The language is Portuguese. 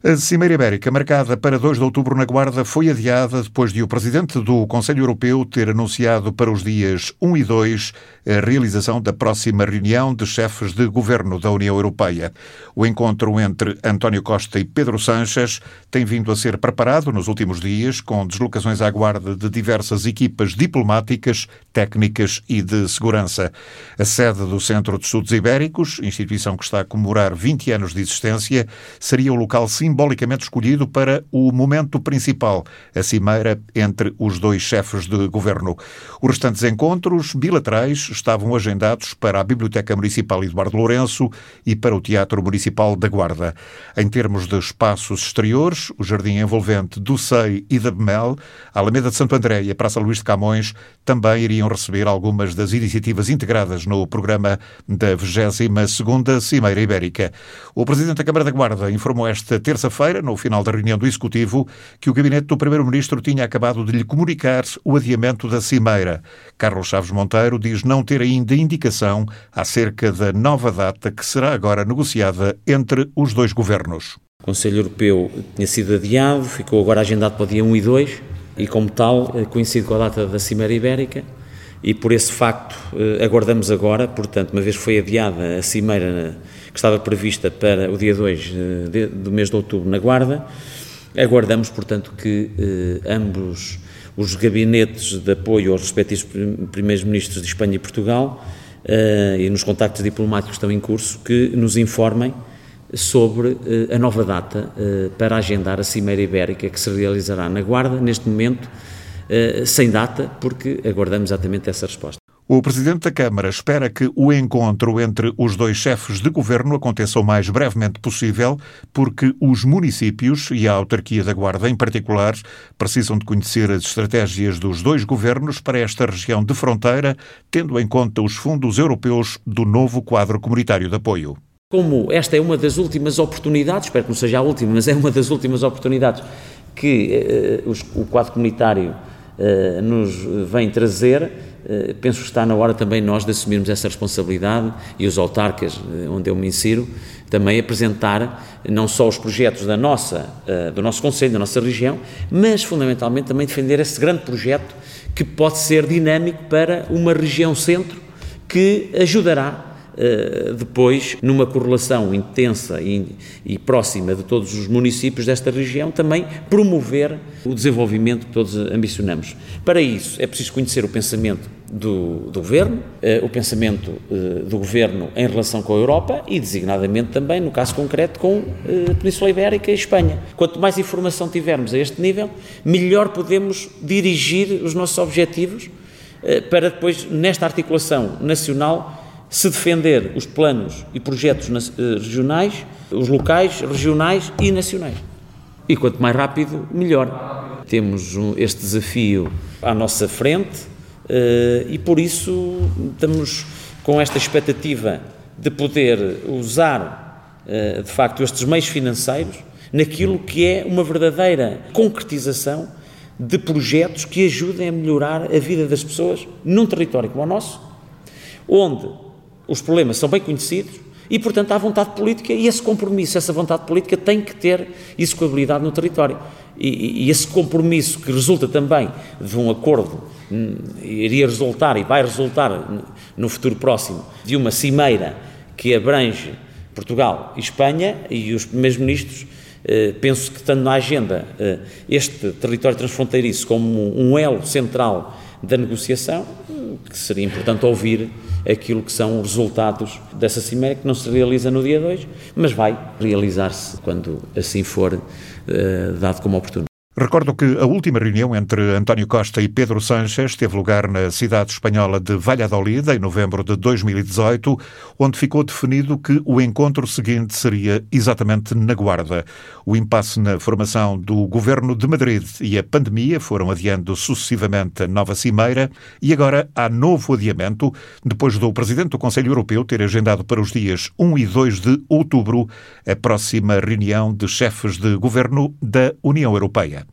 A Cimeira Ibérica, marcada para 2 de outubro na Guarda, foi adiada depois de o presidente do Conselho Europeu ter anunciado para os dias 1 e 2 a realização da próxima reunião de chefes de governo da União Europeia. O encontro entre António Costa e Pedro Sanches tem vindo a ser preparado nos últimos dias, com deslocações à Guarda de diversas equipas diplomáticas, técnicas e de segurança. A sede do Centro de Estudos Ibéricos, instituição que está a comemorar 20 anos de existência, seria o local simbolicamente escolhido para o momento principal, a cimeira entre os dois chefes de governo. Os restantes encontros bilaterais estavam agendados para a Biblioteca Municipal Eduardo Lourenço e para o Teatro Municipal da Guarda. Em termos de espaços exteriores, o Jardim Envolvente do SEI e da Bemel, a Alameda de Santo André e a Praça Luís de Camões também iriam receber algumas das iniciativas integradas no programa da 22ª Cimeira Ibérica. O Presidente da Câmara da Guarda informou esta terça terça-feira, no final da reunião do Executivo, que o gabinete do Primeiro-Ministro tinha acabado de lhe comunicar o adiamento da cimeira. Carlos Chaves Monteiro diz não ter ainda indicação acerca da nova data que será agora negociada entre os dois governos. O Conselho Europeu tinha sido adiado, ficou agora agendado para o dia 1 e 2 e, como tal, eh, coincide com a data da Cimeira Ibérica e por esse facto eh, aguardamos agora, portanto, uma vez foi adiada a cimeira que estava prevista para o dia 2 eh, do mês de outubro na Guarda, aguardamos, portanto, que eh, ambos os gabinetes de apoio aos respectivos primeiros ministros de Espanha e Portugal e nos contactos diplomáticos que estão em curso, que nos informem sobre a nova data para agendar a Cimeira Ibérica que se realizará na Guarda, neste momento sem data, porque aguardamos exatamente essa resposta. O Presidente da Câmara espera que o encontro entre os dois chefes de governo aconteça o mais brevemente possível, porque os municípios e a autarquia da Guarda, em particular, precisam de conhecer as estratégias dos dois governos para esta região de fronteira, tendo em conta os fundos europeus do novo quadro comunitário de apoio. Como esta é uma das últimas oportunidades, espero que não seja a última, mas é uma das últimas oportunidades que uh, o quadro comunitário uh, nos vem trazer, uh, penso que está na hora também nós de assumirmos essa responsabilidade e os autarcas, onde eu me insiro, também apresentar não só os projetos da nossa, do nosso Conselho, da nossa região, mas fundamentalmente também defender esse grande projeto que pode ser dinâmico para uma região centro que ajudará eh, depois, numa correlação intensa e, e, próxima de todos os municípios desta região, também promover o desenvolvimento que todos ambicionamos. Para isso, é preciso conhecer o pensamento do, do Governo, eh, o pensamento eh, do Governo em relação com a Europa e, designadamente, também, no caso concreto, com a Península Ibérica e Espanha. Quanto mais informação tivermos a este nível, melhor podemos dirigir os nossos objetivos para depois, nesta articulação nacional, se defender os planos e projetos eh, regionais, os locais, regionais e nacionais. E quanto mais rápido, melhor. Temos este desafio à nossa frente eh, e por isso estamos com esta expectativa de poder usar, eh, de facto, estes meios financeiros naquilo que é uma verdadeira concretização de projetos que ajudem a melhorar a vida das pessoas num território como o nosso, onde os problemas são bem conhecidos e, portanto, há vontade política e esse compromisso, essa vontade política tem que ter execuabilidade no território. E, e esse compromisso que resulta também de um acordo, hum, iria resultar e vai resultar no futuro próximo de uma cimeira que abrange Portugal e Espanha e os primeiros ministros eh, penso que, estando na agenda eh, este território transfronteiriço como um elo central da negociação, que seria importante ouvir aquilo que são os resultados dessa cimeira, que não se realiza no dia 2, mas vai realizar-se quando assim for uh, dado como oportuno. Recordo que a última reunião entre António Costa e Pedro Sánchez teve lugar na cidade espanhola de Valladolid, em novembro de 2018, onde ficou definido que o encontro seguinte seria exatamente na Guarda. O impasse na formação do governo de Madrid e a pandemia foram adiando sucessivamente a nova cimeira e agora há novo adiamento, depois do presidente do Conselho Europeu ter agendado para os dias 1 e 2 de outubro a próxima reunião de chefes de governo da União Europeia.